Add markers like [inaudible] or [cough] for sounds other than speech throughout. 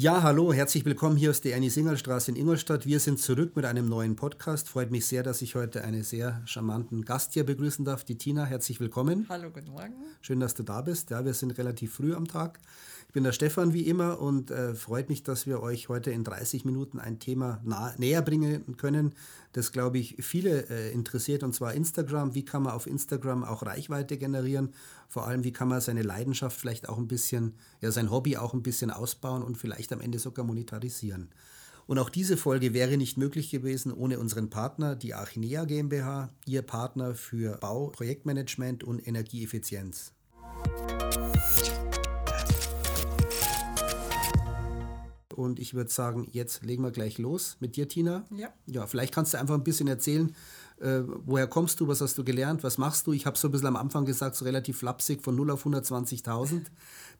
Ja, hallo, herzlich willkommen hier aus der Ernie-Singerl-Straße in Ingolstadt. Wir sind zurück mit einem neuen Podcast. Freut mich sehr, dass ich heute einen sehr charmanten Gast hier begrüßen darf, die Tina. Herzlich willkommen. Hallo, guten Morgen. Schön, dass du da bist. Ja, wir sind relativ früh am Tag. Ich bin der Stefan wie immer und äh, freut mich, dass wir euch heute in 30 Minuten ein Thema nah, näher bringen können, das, glaube ich, viele äh, interessiert, und zwar Instagram. Wie kann man auf Instagram auch Reichweite generieren? Vor allem, wie kann man seine Leidenschaft vielleicht auch ein bisschen, ja, sein Hobby auch ein bisschen ausbauen und vielleicht am Ende sogar monetarisieren? Und auch diese Folge wäre nicht möglich gewesen ohne unseren Partner, die Archinea GmbH, ihr Partner für Bau, Projektmanagement und Energieeffizienz. Und ich würde sagen, jetzt legen wir gleich los mit dir, Tina. Ja. Ja, vielleicht kannst du einfach ein bisschen erzählen, äh, woher kommst du, was hast du gelernt, was machst du? Ich habe so ein bisschen am Anfang gesagt, so relativ flapsig, von 0 auf 120.000.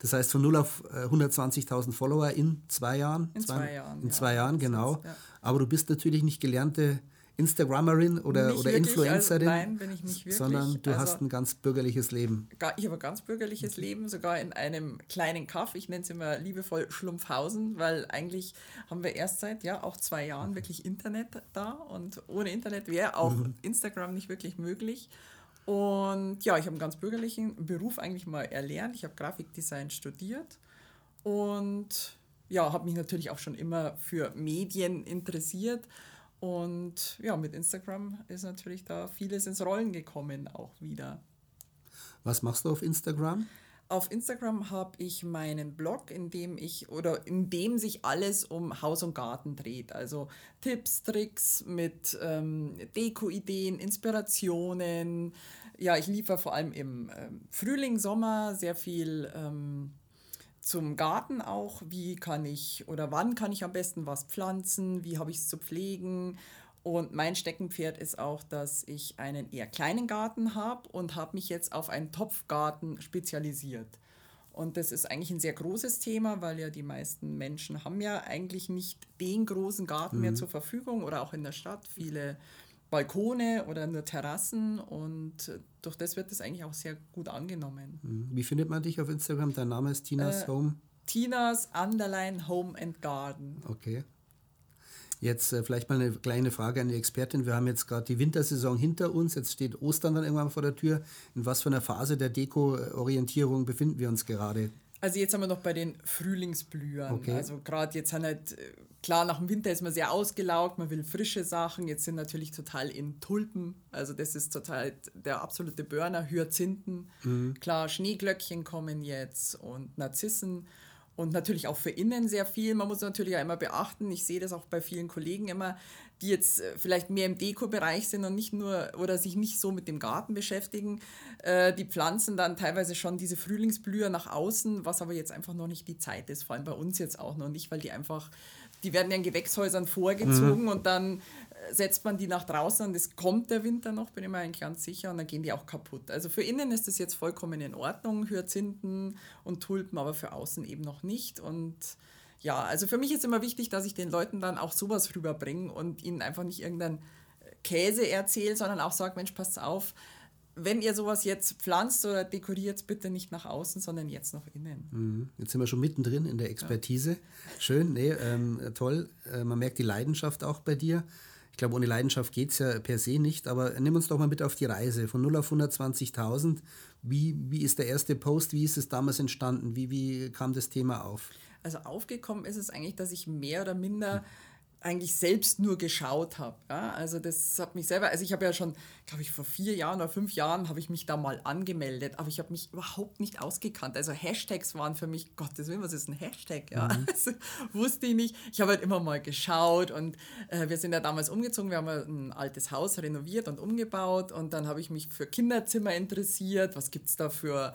Das heißt, von 0 auf äh, 120.000 Follower in zwei Jahren. In zwei, zwei Jahren. In ja. zwei Jahren, genau. Ja. Aber du bist natürlich nicht gelernte Instagrammerin oder, oder Influencerin. Also, nein, bin ich nicht wirklich. Sondern du also, hast ein ganz bürgerliches Leben. Ich habe ein ganz bürgerliches Leben, sogar in einem kleinen Kaff. Ich nenne es immer liebevoll Schlumpfhausen, weil eigentlich haben wir erst seit ja auch zwei Jahren wirklich Internet da und ohne Internet wäre auch mhm. Instagram nicht wirklich möglich. Und ja, ich habe einen ganz bürgerlichen Beruf eigentlich mal erlernt. Ich habe Grafikdesign studiert und ja, habe mich natürlich auch schon immer für Medien interessiert und ja, mit Instagram ist natürlich da vieles ins Rollen gekommen auch wieder. Was machst du auf Instagram? Auf Instagram habe ich meinen Blog, in dem ich oder in dem sich alles um Haus und Garten dreht. Also Tipps, Tricks mit ähm, Deko-Ideen, Inspirationen. Ja, ich liefere vor allem im ähm, Frühling, Sommer sehr viel ähm, zum Garten auch, wie kann ich oder wann kann ich am besten was pflanzen, wie habe ich es zu pflegen. Und mein Steckenpferd ist auch, dass ich einen eher kleinen Garten habe und habe mich jetzt auf einen Topfgarten spezialisiert. Und das ist eigentlich ein sehr großes Thema, weil ja die meisten Menschen haben ja eigentlich nicht den großen Garten mhm. mehr zur Verfügung oder auch in der Stadt. Viele Balkone oder nur Terrassen und durch das wird das eigentlich auch sehr gut angenommen. Mhm. Wie findet man dich auf Instagram? Dein Name ist Tinas äh, Home? Tinas Underline Home and Garden. Okay. Jetzt äh, vielleicht mal eine kleine Frage an die Expertin. Wir haben jetzt gerade die Wintersaison hinter uns. Jetzt steht Ostern dann irgendwann vor der Tür. In was für einer Phase der Deko-Orientierung befinden wir uns gerade? Also jetzt sind wir noch bei den Frühlingsblühern. Okay. Also gerade jetzt sind halt, äh, klar, nach dem Winter ist man sehr ausgelaugt, man will frische Sachen. Jetzt sind natürlich total in Tulpen. Also das ist total der absolute Burner. Hyazinthen. Mhm. Klar, Schneeglöckchen kommen jetzt und Narzissen und natürlich auch für innen sehr viel. Man muss natürlich auch immer beachten, ich sehe das auch bei vielen Kollegen immer, die jetzt äh, vielleicht mehr im Deko-Bereich sind und nicht nur oder sich nicht so mit dem Garten beschäftigen. Äh, die pflanzen dann teilweise schon diese Frühlingsblüher nach außen, was aber jetzt einfach noch nicht die Zeit ist, vor allem bei uns jetzt auch noch nicht, weil die einfach, die werden ja in Gewächshäusern vorgezogen mhm. und dann setzt man die nach draußen und es kommt der Winter noch, bin ich mir eigentlich ganz sicher, und dann gehen die auch kaputt. Also für innen ist das jetzt vollkommen in Ordnung, Hyazinthen und Tulpen, aber für außen eben noch nicht. Und ja, also für mich ist immer wichtig, dass ich den Leuten dann auch sowas rüberbringe und ihnen einfach nicht irgendeinen Käse erzähle, sondern auch sage, Mensch, passt auf, wenn ihr sowas jetzt pflanzt oder dekoriert, bitte nicht nach außen, sondern jetzt noch innen. Mhm. Jetzt sind wir schon mittendrin in der Expertise. Schön, nee, ähm, toll. Äh, man merkt die Leidenschaft auch bei dir. Ich glaube, ohne Leidenschaft geht es ja per se nicht, aber nimm uns doch mal mit auf die Reise von 0 auf 120.000. Wie, wie ist der erste Post? Wie ist es damals entstanden? Wie, wie kam das Thema auf? Also aufgekommen ist es eigentlich, dass ich mehr oder minder eigentlich selbst nur geschaut habe. Ja? Also das hat mich selber, also ich habe ja schon, glaube ich, vor vier Jahren oder fünf Jahren habe ich mich da mal angemeldet, aber ich habe mich überhaupt nicht ausgekannt. Also Hashtags waren für mich, Gottes Willen, was ist ein Hashtag? Ja? Mhm. [laughs] Also, wusste ich nicht. Ich habe halt immer mal geschaut und äh, wir sind ja damals umgezogen, wir haben ein altes Haus renoviert und umgebaut und dann habe ich mich für Kinderzimmer interessiert, was gibt es da für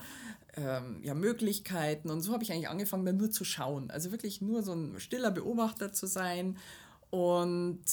ähm, ja, Möglichkeiten und so habe ich eigentlich angefangen, dann nur zu schauen. Also wirklich nur so ein stiller Beobachter zu sein und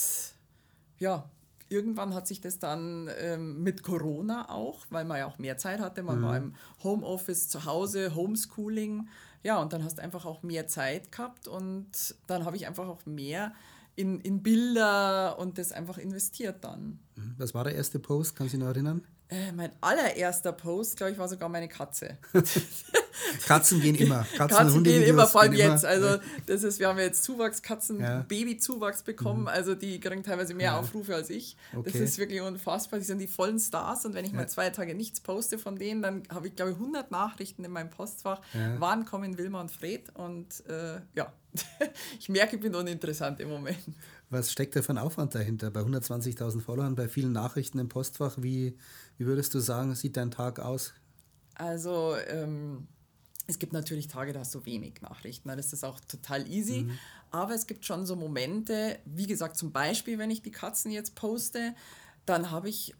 ja, irgendwann hat sich das dann ähm, mit Corona auch, weil man ja auch mehr Zeit hatte, man mhm. war im Homeoffice zu Hause, Homeschooling, ja, und dann hast du einfach auch mehr Zeit gehabt und dann habe ich einfach auch mehr in, in Bilder und das einfach investiert dann. Mhm. Was war der erste Post? Kannst du dich noch erinnern? Äh, mein allererster Post, glaube ich, war sogar meine Katze. [laughs] Katzen gehen immer. [laughs] Katzen, Katzen Hunde gehen immer, vor allem jetzt. Immer. Also das ist, wir haben jetzt Zuwachskatzen, ja. Babyzuwachs bekommen. Mhm. Also die kriegen teilweise mehr ja. Aufrufe als ich. Okay. Das ist wirklich unfassbar. Die sind die vollen Stars und wenn ich ja. mal zwei Tage nichts poste von denen, dann habe ich glaube ich 100 Nachrichten in meinem Postfach. Wann kommen Wilma und Fred? Und äh, ja, [laughs] ich merke, ich bin uninteressant im Moment. Was steckt da für ein Aufwand dahinter? Bei 120.000 Followern, bei vielen Nachrichten im Postfach, wie, wie würdest du sagen, sieht dein Tag aus? Also, ähm, es gibt natürlich Tage, da hast du wenig Nachrichten, dann ist das auch total easy. Mhm. Aber es gibt schon so Momente, wie gesagt, zum Beispiel, wenn ich die Katzen jetzt poste, dann habe ich,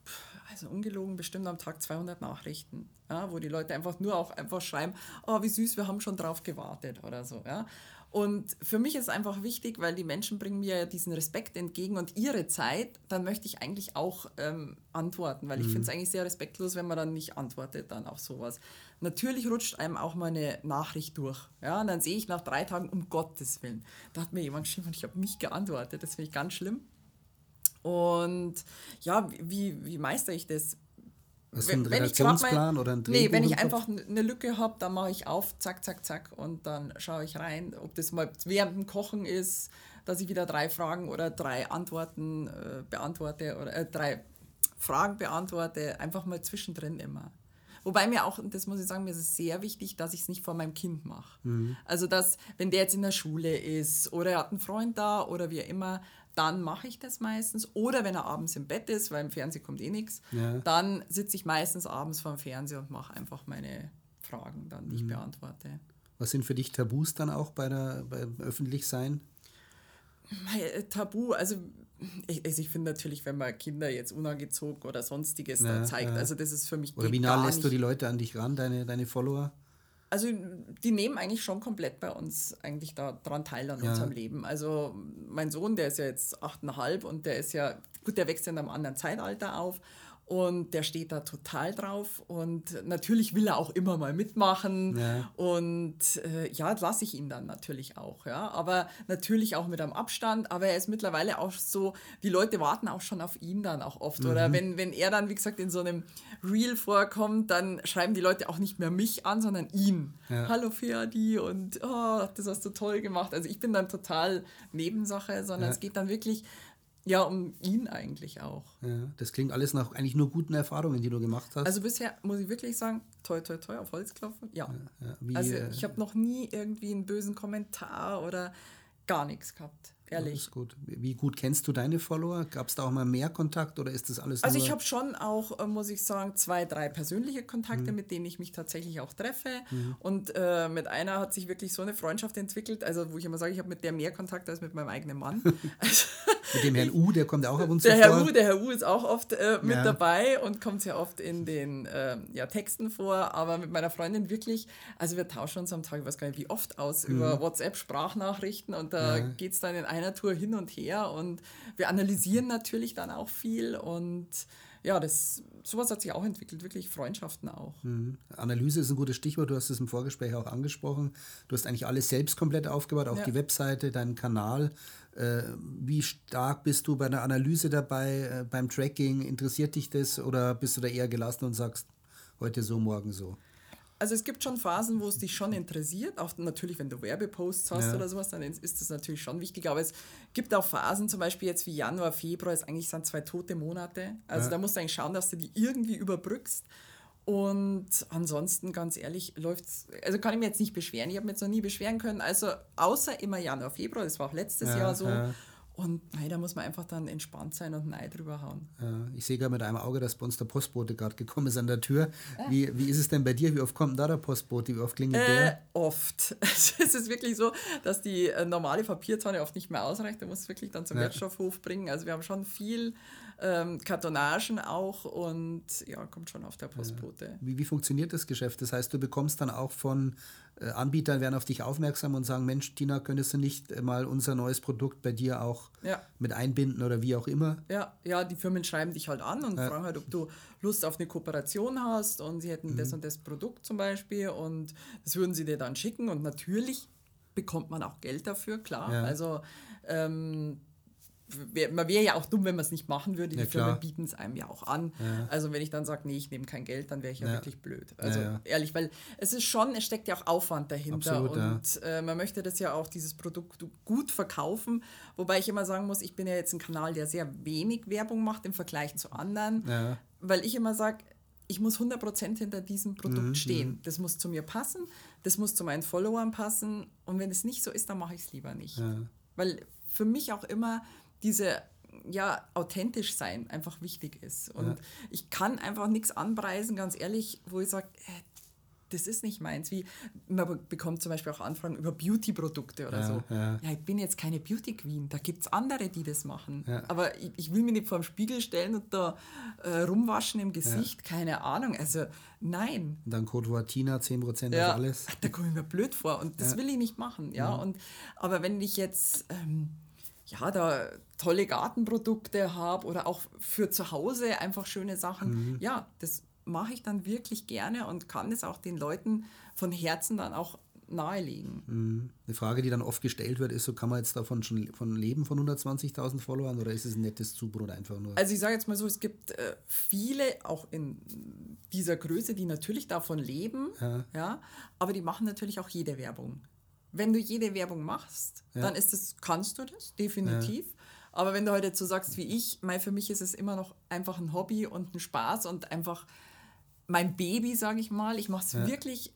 also ungelogen, bestimmt am Tag 200 Nachrichten, ja, wo die Leute einfach nur auch einfach schreiben, oh, wie süß, wir haben schon drauf gewartet oder so. Ja. Und für mich ist es einfach wichtig, weil die Menschen bringen mir diesen Respekt entgegen und ihre Zeit, dann möchte ich eigentlich auch ähm, antworten, weil ich mhm. finde es eigentlich sehr respektlos, wenn man dann nicht antwortet dann auf sowas. Natürlich rutscht einem auch mal eine Nachricht durch. Ja, und dann sehe ich nach drei Tagen, um Gottes Willen, da hat mir jemand geschrieben und ich habe nicht geantwortet. Das finde ich ganz schlimm. Und ja, wie, wie meistere ich das? Hast du einen Redaktionsplan oder ein Drehbuch Nee, wenn ich einfach eine Lücke habe, dann mache ich auf, zack, zack, zack und dann schaue ich rein, ob das mal während dem Kochen ist, dass ich wieder drei Fragen oder drei Antworten äh, beantworte oder äh, drei Fragen beantworte, einfach mal zwischendrin immer. Wobei mir auch, das muss ich sagen, mir ist es sehr wichtig, dass ich es nicht vor meinem Kind mache. Mhm. Also, dass, wenn der jetzt in der Schule ist oder er hat einen Freund da oder wie immer, dann mache ich das meistens. Oder wenn er abends im Bett ist, weil im Fernsehen kommt eh nichts, ja. dann sitze ich meistens abends vor dem Fernseher und mache einfach meine Fragen dann, die mhm. ich beantworte. Was sind für dich Tabus dann auch bei der, beim Öffentlichsein? Äh, Tabu, also ich, also ich finde natürlich, wenn man Kinder jetzt unangezogen oder sonstiges ja, zeigt, ja. also das ist für mich. Oder wie nah lässt nicht. du die Leute an dich ran, deine, deine Follower? Also die nehmen eigentlich schon komplett bei uns eigentlich da dran teil an ja. unserem Leben. Also mein Sohn, der ist ja jetzt achteinhalb und der ist ja, gut, der wächst ja in einem anderen Zeitalter auf und der steht da total drauf und natürlich will er auch immer mal mitmachen ja. und äh, ja, lasse ich ihn dann natürlich auch, ja, aber natürlich auch mit einem Abstand, aber er ist mittlerweile auch so, die Leute warten auch schon auf ihn dann auch oft mhm. oder wenn, wenn er dann, wie gesagt, in so einem Reel vorkommt, dann schreiben die Leute auch nicht mehr mich an, sondern ihn. Ja. Hallo Ferdi und oh, das hast du toll gemacht. Also ich bin dann total Nebensache, sondern ja. es geht dann wirklich ja, um ihn eigentlich auch. Ja, das klingt alles nach eigentlich nur guten Erfahrungen, die du gemacht hast. Also bisher muss ich wirklich sagen, toi, toi, toi, auf Holz klopfen, ja. ja, ja wie, also ich habe noch nie irgendwie einen bösen Kommentar oder gar nichts gehabt. Ehrlich. Ja, gut. Wie gut kennst du deine Follower? Gab es da auch mal mehr Kontakt oder ist das alles Also ich habe schon auch, äh, muss ich sagen, zwei, drei persönliche Kontakte, mhm. mit denen ich mich tatsächlich auch treffe. Mhm. Und äh, mit einer hat sich wirklich so eine Freundschaft entwickelt, also wo ich immer sage, ich habe mit der mehr Kontakt als mit meinem eigenen Mann. [laughs] also, mit dem Herrn U, der kommt auch ab und zu der Herr vor. U, der Herr U ist auch oft äh, mit ja. dabei und kommt sehr oft in den äh, ja, Texten vor. Aber mit meiner Freundin wirklich, also wir tauschen uns am Tag, ich weiß gar nicht wie oft aus, mhm. über WhatsApp-Sprachnachrichten und da ja. geht es dann in einer Tour hin und her und wir analysieren natürlich dann auch viel und ja, das, sowas hat sich auch entwickelt, wirklich Freundschaften auch. Mhm. Analyse ist ein gutes Stichwort, du hast es im Vorgespräch auch angesprochen. Du hast eigentlich alles selbst komplett aufgebaut, auch ja. die Webseite, deinen Kanal. Äh, wie stark bist du bei der Analyse dabei, äh, beim Tracking? Interessiert dich das oder bist du da eher gelassen und sagst, heute so, morgen so? also es gibt schon Phasen, wo es dich schon interessiert. Auch natürlich, wenn du Werbeposts hast ja. oder sowas, dann ist das natürlich schon wichtig. Aber es gibt auch Phasen, zum Beispiel jetzt wie Januar, Februar, ist eigentlich sind zwei tote Monate. Also ja. da musst du eigentlich schauen, dass du die irgendwie überbrückst. Und ansonsten, ganz ehrlich, läuft es, also kann ich mir jetzt nicht beschweren. Ich habe mich jetzt noch nie beschweren können. Also außer immer Januar, Februar, das war auch letztes ja, Jahr so. Und nein, da muss man einfach dann entspannt sein und Ei drüber hauen. Ja, ich sehe gerade mit einem Auge, dass bei uns der Postbote gerade gekommen ist an der Tür. Ah. Wie, wie ist es denn bei dir? Wie oft kommt da der Postbote? Wie oft klingelt äh, der? Oft. [laughs] es ist wirklich so, dass die äh, normale Papiertonne oft nicht mehr ausreicht. Da muss wirklich dann zum ja. Wertstoffhof bringen. Also wir haben schon viel ähm, Kartonagen auch und ja, kommt schon auf der Postbote. Wie, wie funktioniert das Geschäft? Das heißt, du bekommst dann auch von äh, Anbieter werden auf dich aufmerksam und sagen, Mensch, Tina, könntest du nicht äh, mal unser neues Produkt bei dir auch ja. mit einbinden oder wie auch immer? Ja, ja, die Firmen schreiben dich halt an und ja. fragen halt, ob du Lust auf eine Kooperation hast und sie hätten mhm. das und das Produkt zum Beispiel und das würden sie dir dann schicken und natürlich bekommt man auch Geld dafür, klar. Ja. Also ähm, man wäre ja auch dumm, wenn man es nicht machen würde. Die Ja, Firmen bieten es einem ja auch an. Ja. Also wenn ich dann sage, nee, ich nehme kein Geld, dann wäre ich ja, Ja. wirklich blöd. Also ehrlich, weil es ist schon, es steckt ja auch Aufwand dahinter Absolut, und äh, man möchte das ja auch, dieses Produkt gut verkaufen. Wobei ich immer sagen muss, ich bin ja jetzt ein Kanal, der sehr wenig Werbung macht im Vergleich zu anderen, weil ich immer sage, ich muss 100% hinter diesem Produkt Mhm, stehen. Das muss zu mir passen, das muss zu meinen Followern passen und wenn es nicht so ist, dann mache ich es lieber nicht. Weil für mich auch immer diese ja, authentisch sein einfach wichtig ist. Und Ja. ich kann einfach nichts anpreisen, ganz ehrlich, wo ich sage, äh, das ist nicht meins. Wie man be- bekommt zum Beispiel auch Anfragen über Beauty-Produkte oder Ja, so. ja. ich bin jetzt keine Beauty-Queen, da gibt es andere, die das machen. Ja. Aber ich, ich will mich nicht vor dem Spiegel stellen und da äh, rumwaschen im Gesicht, keine Ahnung. Also nein. Und dann Codewort Tina, 10% Ja, auf alles. Da komme ich mir blöd vor und das Ja. will ich nicht machen, ja. Und, aber wenn ich jetzt ähm, ja, da tolle Gartenprodukte habe oder auch für zu Hause einfach schöne Sachen, ja, das mache ich dann wirklich gerne und kann es auch den Leuten von Herzen dann auch nahelegen. Mhm. Eine Frage, die dann oft gestellt wird, ist so, kann man jetzt davon schon von leben von 120.000 Followern oder ist es ein nettes Zubrot einfach nur? Also ich sage jetzt mal so, es gibt äh, viele auch in dieser Größe, die natürlich davon leben, Ja. ja. aber die machen natürlich auch jede Werbung. Wenn du jede Werbung machst, Ja. dann ist das, kannst du das, definitiv. Aber wenn du heute so sagst wie ich, mein, für mich ist es immer noch einfach ein Hobby und ein Spaß und einfach mein Baby, sage ich mal. Ich mache es Ja. wirklich,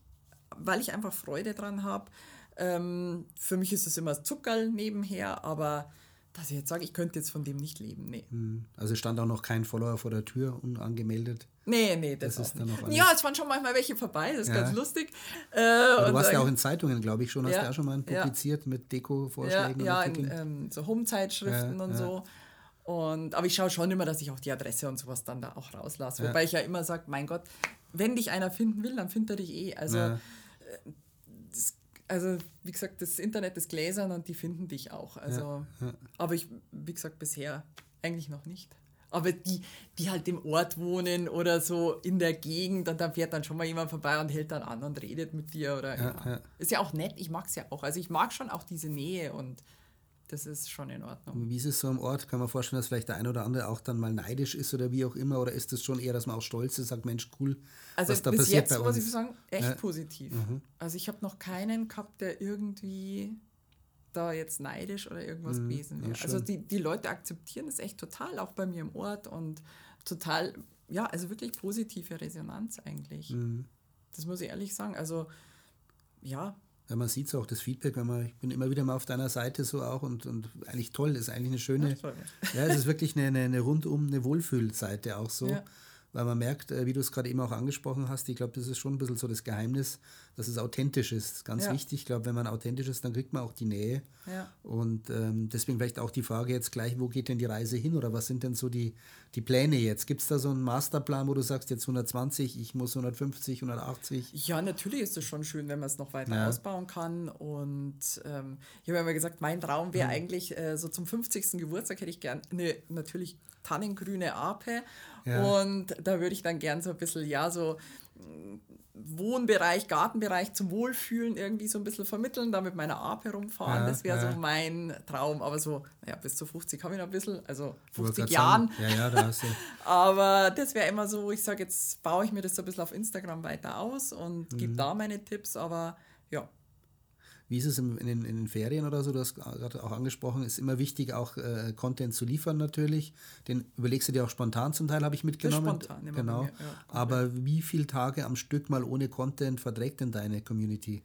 weil ich einfach Freude dran habe. Ähm, für mich ist es immer Zuckerl nebenher, aber dass ich jetzt sage, ich könnte jetzt von dem nicht leben, nee. Mhm. Also stand auch noch kein Follower vor der Tür, unangemeldet. Nee, nee, das, Das ist dann nicht. noch Ja, es waren schon manchmal welche vorbei, das ist Ja. ganz lustig. Äh, und du warst ja auch in Zeitungen, glaube ich, schon. Hast Ja, du auch schon mal ja. publiziert mit ja, Deko-Vorschlägen und ja in Artikeln? ähm, so Home-Zeitschriften und so. Und, aber ich schaue schon immer, dass ich auch die Adresse und sowas dann da auch rauslasse. Wobei ich ja immer sage, mein Gott, wenn dich einer finden will, dann findet er dich eh. Also, das, also wie gesagt, das Internet ist gläsern und die finden dich auch. Also, Aber ich, wie gesagt, bisher eigentlich noch nicht. Aber die, die halt im Ort wohnen oder so in der Gegend und dann fährt dann schon mal jemand vorbei und hält dann an und redet mit dir. Oder, Ja, ja. Ist ja auch nett, ich mag es ja auch. Also ich mag schon auch diese Nähe und das ist schon in Ordnung. Wie ist es so am Ort? Kann man vorstellen, dass vielleicht der ein oder andere auch dann mal neidisch ist oder wie auch immer? Oder ist es schon eher, dass man auch stolz ist, sagt, Mensch, cool, Also was da bis passiert jetzt bei muss uns? ich sagen, echt Ja. positiv. Also ich habe noch keinen gehabt, der irgendwie da jetzt neidisch oder irgendwas gewesen ja, wäre. also die, die Leute akzeptieren es echt total, auch bei mir im Ort und total, ja, also wirklich positive Resonanz eigentlich. Mhm. Das muss ich ehrlich sagen. Also ja, Ja, man sieht es auch, das Feedback, wenn man, ich bin immer wieder mal auf deiner Seite so auch und, und eigentlich toll, ist eigentlich eine schöne, das ja, es ist wirklich eine, eine, eine rundum eine Wohlfühlseite auch so, Ja. Weil man merkt, äh, wie du es gerade eben auch angesprochen hast, ich glaube, das ist schon ein bisschen so das Geheimnis, dass es authentisch ist, ganz Ja. wichtig, ich glaube, wenn man authentisch ist, dann kriegt man auch die Nähe Ja. und ähm, deswegen vielleicht auch die Frage jetzt gleich, wo geht denn die Reise hin oder was sind denn so die, die Pläne jetzt? Gibt es da so einen Masterplan, wo du sagst, jetzt 120, ich muss 150, 180? Ja, natürlich ist es schon schön, wenn man es noch weiter Ja. ausbauen kann. Und ähm, ich habe immer gesagt, mein Traum wäre Mhm. eigentlich äh, so zum 50. Geburtstag hätte ich gern eine natürlich tannengrüne Ape. Ja. Und da würde ich dann gern so ein bisschen, ja, so mh, Wohnbereich, Gartenbereich zum Wohlfühlen irgendwie so ein bisschen vermitteln, da mit meiner Ape rumfahren. Ja, das wäre ja. so mein Traum. Aber so, naja, bis zu 50 habe ich noch ein bisschen, also Ich wollte 50 grad Jahren. sagen, Ja, ja, da hast du. [laughs] Aber das wäre immer so, ich sage, jetzt baue ich mir das so ein bisschen auf Instagram weiter aus und Mhm. gebe da meine Tipps, aber ja. Wie ist es in, den, in den Ferien oder so? Du hast gerade auch angesprochen, ist immer wichtig, auch äh, Content zu liefern natürlich. Den überlegst du dir auch spontan zum Teil, habe ich mitgenommen. spontan immer genau. mir, ja, Aber wie viele Tage am Stück mal ohne Content verträgt denn deine Community?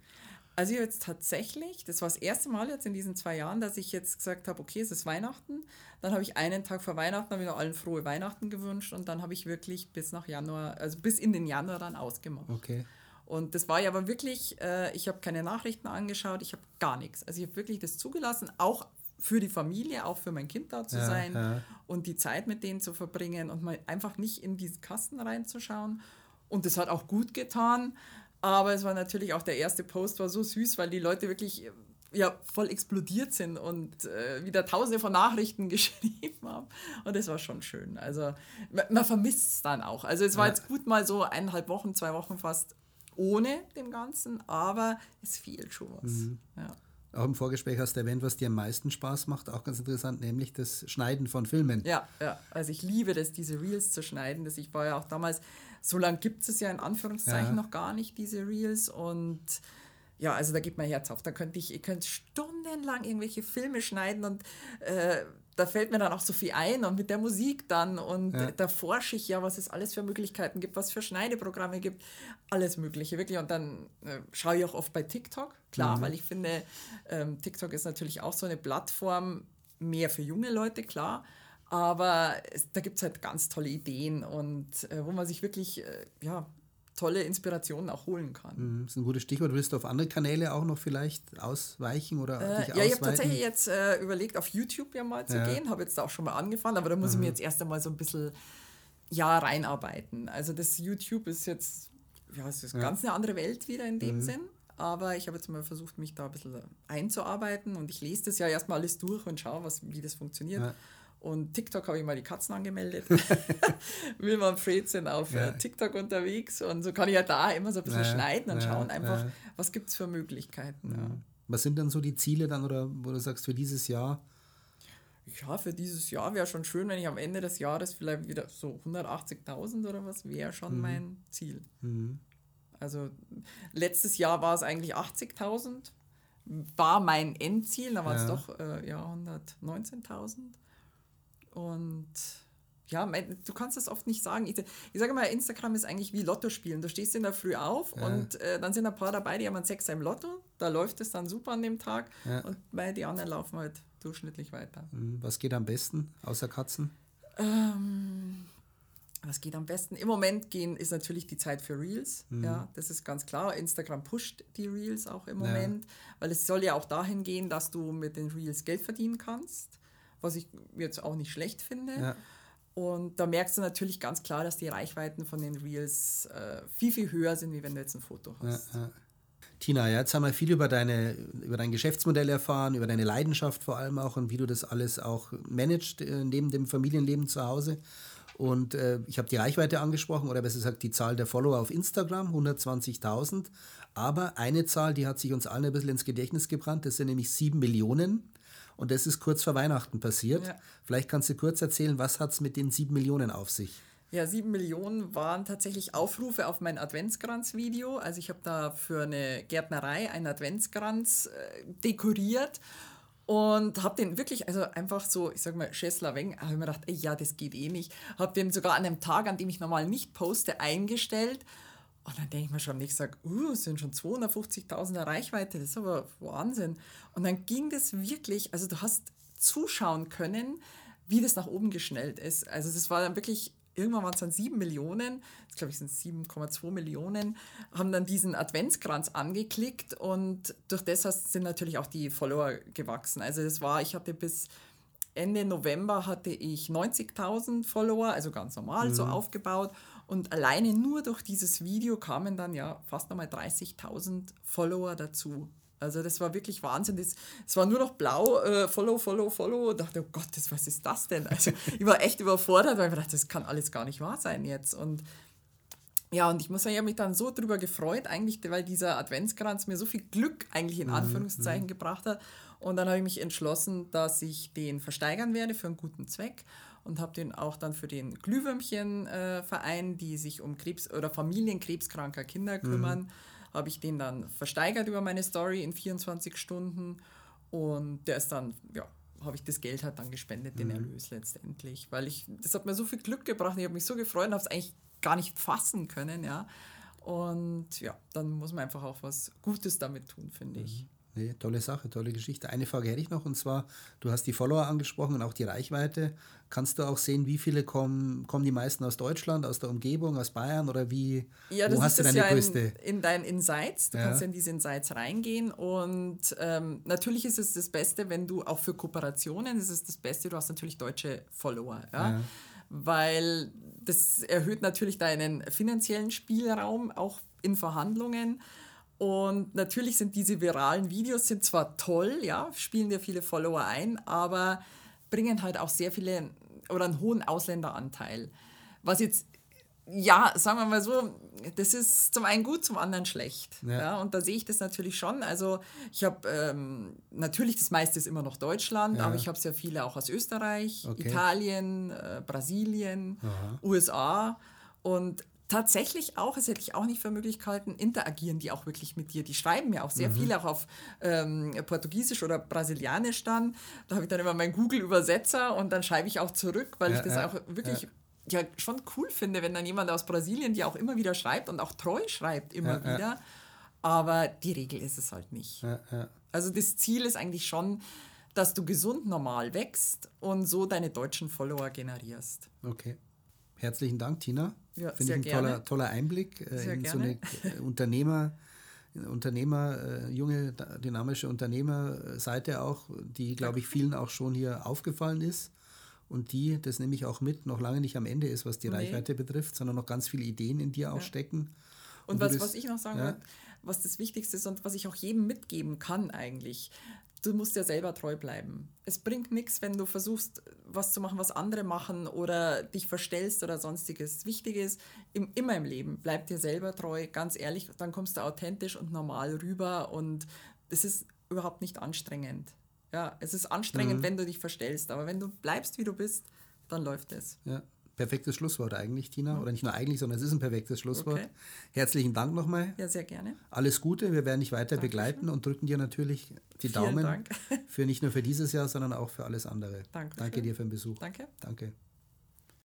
Also jetzt tatsächlich, das war das erste Mal jetzt in diesen zwei Jahren, dass ich jetzt gesagt habe, okay, es ist Weihnachten. Dann habe ich einen Tag vor Weihnachten, habe ich noch allen frohe Weihnachten gewünscht und dann habe ich wirklich bis nach Januar, also bis in den Januar dann ausgemacht. Okay. Und das war ja aber wirklich, äh, ich habe keine Nachrichten angeschaut, ich habe gar nichts. Also ich habe wirklich das zugelassen, auch für die Familie, auch für mein Kind da zu Ja, sein ja. und die Zeit mit denen zu verbringen und mal einfach nicht in diesen Kasten reinzuschauen. Und das hat auch gut getan. Aber es war natürlich auch der erste Post war so süß, weil die Leute wirklich ja, voll explodiert sind und äh, wieder tausende von Nachrichten [laughs] geschrieben haben. Und das war schon schön. Also man, man vermisst es dann auch. Also es war Ja. jetzt gut mal so eineinhalb Wochen, zwei Wochen fast ohne dem Ganzen, aber es fehlt schon was. Mhm. Ja. Auch im Vorgespräch hast du erwähnt, was dir am meisten Spaß macht, auch ganz interessant, nämlich das Schneiden von Filmen. Ja, ja. Also ich liebe das, diese Reels zu schneiden. Das ich war ja auch damals, so lange gibt es ja in Anführungszeichen ja. noch gar nicht, diese Reels. Und ja, also da geht mein Herz auf. Da könnte ich, ihr könnt stundenlang irgendwelche Filme schneiden und äh, da fällt mir dann auch so viel ein und mit der Musik dann und ja. da forsche ich ja, was es alles für Möglichkeiten gibt, was für Schneideprogramme gibt, alles Mögliche, wirklich. Und dann äh, schaue ich auch oft bei TikTok, klar, mhm. weil ich finde, ähm, TikTok ist natürlich auch so eine Plattform, mehr für junge Leute, klar. Aber es, da gibt es halt ganz tolle Ideen und äh, wo man sich wirklich äh, ja, tolle Inspirationen auch holen kann. Mhm, das ist ein gutes Stichwort. Willst du auf andere Kanäle auch noch vielleicht ausweichen oder äh, Ja, ich habe tatsächlich jetzt äh, überlegt, auf YouTube ja mal zu ja. gehen. Habe jetzt da auch schon mal angefangen, aber da muss mhm. ich mir jetzt erst einmal so ein bisschen ja, reinarbeiten. Also das YouTube ist jetzt, ja, es ist ja. ganz eine andere Welt wieder in dem mhm. Sinn. Aber ich habe jetzt mal versucht, mich da ein bisschen einzuarbeiten und ich lese das ja erstmal alles durch und schaue, was, wie das funktioniert. Ja. Und TikTok habe ich mal die Katzen angemeldet. Wilma und Fred sind auf ja. Äh, TikTok unterwegs und so kann ich ja da immer so ein bisschen ja, schneiden und ja, schauen einfach, was gibt es für Möglichkeiten. Was sind dann so die Ziele dann oder wo du sagst für dieses Jahr? Ja, für dieses Jahr wäre schon schön, wenn ich am Ende des Jahres vielleicht wieder so 180.000 oder was wäre schon mhm. mein Ziel. Mhm. Also letztes Jahr war es eigentlich 80.000, war mein Endziel, da war es doch äh, ja, 119.000. Und ja, du kannst das oft nicht sagen. Ich, ich sage mal, Instagram ist eigentlich wie Lotto spielen. Du stehst in der Früh auf ja. und äh, dann sind ein paar dabei, die haben einen Sechser im Lotto. Da läuft es dann super an dem Tag ja. und bei die anderen laufen halt durchschnittlich weiter. Mhm. Was geht am besten außer Katzen? Ähm, was geht am besten? Im Moment gehen ist natürlich die Zeit für Reels. Mhm. Ja, das ist ganz klar. Instagram pusht die Reels auch im Moment, ja. weil es soll ja auch dahin gehen, dass du mit den Reels Geld verdienen kannst was ich jetzt auch nicht schlecht finde. Ja. Und da merkst du natürlich ganz klar, dass die Reichweiten von den Reels äh, viel, viel höher sind, wie wenn du jetzt ein Foto hast. Ja, ja. Tina, jetzt haben wir viel über, deine, über dein Geschäftsmodell erfahren, über deine Leidenschaft vor allem auch und wie du das alles auch managst äh, neben dem Familienleben zu Hause. Und äh, ich habe die Reichweite angesprochen, oder besser gesagt die Zahl der Follower auf Instagram, 120.000. Aber eine Zahl, die hat sich uns allen ein bisschen ins Gedächtnis gebrannt, das sind nämlich 7 Millionen. Und das ist kurz vor Weihnachten passiert. Ja. Vielleicht kannst du kurz erzählen, was hat es mit den sieben Millionen auf sich? Ja, sieben Millionen waren tatsächlich Aufrufe auf mein Adventskranz-Video. Also ich habe da für eine Gärtnerei einen Adventskranz äh, dekoriert und habe den wirklich, also einfach so, ich sag mal, Schessler Weng, habe ich mir gedacht, ey, ja, das geht eh nicht. Habe den sogar an einem Tag, an dem ich normal nicht poste, eingestellt und dann denke ich mir schon, ich sage, uh, es sind schon 250.000er Reichweite, das ist aber Wahnsinn. Und dann ging das wirklich, also du hast zuschauen können, wie das nach oben geschnellt ist. Also das war dann wirklich, irgendwann waren es dann 7 Millionen, jetzt glaube ich sind es 7,2 Millionen, haben dann diesen Adventskranz angeklickt und durch das sind natürlich auch die Follower gewachsen. Also das war, ich hatte bis Ende November hatte ich 90.000 Follower, also ganz normal mhm. so aufgebaut und alleine nur durch dieses Video kamen dann ja fast nochmal 30.000 Follower dazu. Also das war wirklich Wahnsinn. Es war nur noch blau, äh, follow, follow, follow. Und dachte, oh Gott, das, was ist das denn? Also ich war echt überfordert, weil ich dachte, das kann alles gar nicht wahr sein jetzt. Und ja, und ich muss sagen, ich habe mich dann so drüber gefreut, eigentlich, weil dieser Adventskranz mir so viel Glück eigentlich in mhm, Anführungszeichen mhm. gebracht hat. Und dann habe ich mich entschlossen, dass ich den versteigern werde für einen guten Zweck und habe den auch dann für den Glühwürmchen-Verein, äh, die sich um Krebs oder Familienkrebskranker Kinder mhm. kümmern, mhm. habe ich den dann versteigert über meine Story in 24 Stunden. Und der ist dann, ja, habe ich das Geld halt dann gespendet, den mhm. Erlös letztendlich. Weil ich, das hat mir so viel Glück gebracht. Ich habe mich so gefreut und habe es eigentlich gar nicht fassen können, ja. Und ja, dann muss man einfach auch was Gutes damit tun, finde ich. Mhm. Nee, tolle Sache, tolle Geschichte. Eine Frage hätte ich noch und zwar, du hast die Follower angesprochen und auch die Reichweite. Kannst du auch sehen, wie viele kommen, kommen die meisten aus Deutschland, aus der Umgebung, aus Bayern oder wie? Ja, wo hast du deine ja größte? In, in deinen Insights. Du ja. kannst ja in diese Insights reingehen und ähm, natürlich ist es das Beste, wenn du auch für Kooperationen, ist es das Beste, du hast natürlich deutsche Follower. Ja? ja. Weil das erhöht natürlich deinen finanziellen Spielraum auch in Verhandlungen. Und natürlich sind diese viralen Videos sind zwar toll, ja, spielen dir viele Follower ein, aber bringen halt auch sehr viele oder einen hohen Ausländeranteil. Was jetzt ja, sagen wir mal so, das ist zum einen gut, zum anderen schlecht. Ja. ja und da sehe ich das natürlich schon. Also ich habe ähm, natürlich das meiste ist immer noch Deutschland, ja. aber ich habe sehr viele auch aus Österreich, okay. Italien, äh, Brasilien, Aha. USA und tatsächlich auch, das hätte ich auch nicht für möglich gehalten, interagieren die auch wirklich mit dir. Die schreiben mir auch sehr mhm. viel, auch auf ähm, Portugiesisch oder Brasilianisch dann. Da habe ich dann immer meinen Google-Übersetzer und dann schreibe ich auch zurück, weil ja, ich das ja, auch wirklich ja. Ja. schon cool finde, wenn dann jemand aus Brasilien dir auch immer wieder schreibt und auch treu schreibt immer wieder. Aber die Regel ist es halt nicht. Also das Ziel ist eigentlich schon, dass du gesund normal wächst und so deine deutschen Follower generierst. Okay. Herzlichen Dank, Tina. Ja, Finde ich ein toller, toller Einblick äh, in gerne. so eine äh, Unternehmer, Unternehmer, äh, junge, dynamische Unternehmerseite auch, die, glaube ich, vielen auch schon hier aufgefallen ist. Und die, das nehme ich auch mit, noch lange nicht am Ende ist, was die nee. Reichweite betrifft, sondern noch ganz viele Ideen in dir auch ja. stecken. Und, und was, das, was ich noch sagen ja. wollte, was das Wichtigste ist und was ich auch jedem mitgeben kann eigentlich, du musst ja selber treu bleiben. Es bringt nichts, wenn du versuchst, was zu machen, was andere machen oder dich verstellst oder sonstiges. Wichtig ist, im, immer im Leben, bleib dir selber treu, ganz ehrlich, dann kommst du authentisch und normal rüber und es ist überhaupt nicht anstrengend. Ja, es ist anstrengend, mhm. wenn du dich verstellst, aber wenn du bleibst, wie du bist, dann läuft es. Ja. Perfektes Schlusswort eigentlich, Tina. Mhm. Oder nicht nur eigentlich, sondern es ist ein perfektes Schlusswort. Okay. Herzlichen Dank nochmal. Ja, sehr gerne. Alles Gute. Wir werden dich weiter Dankeschön. begleiten und drücken dir natürlich die Vielen Daumen Dank. für nicht nur für dieses Jahr, sondern auch für alles andere. Danke. Danke dir für den Besuch. Danke. Danke.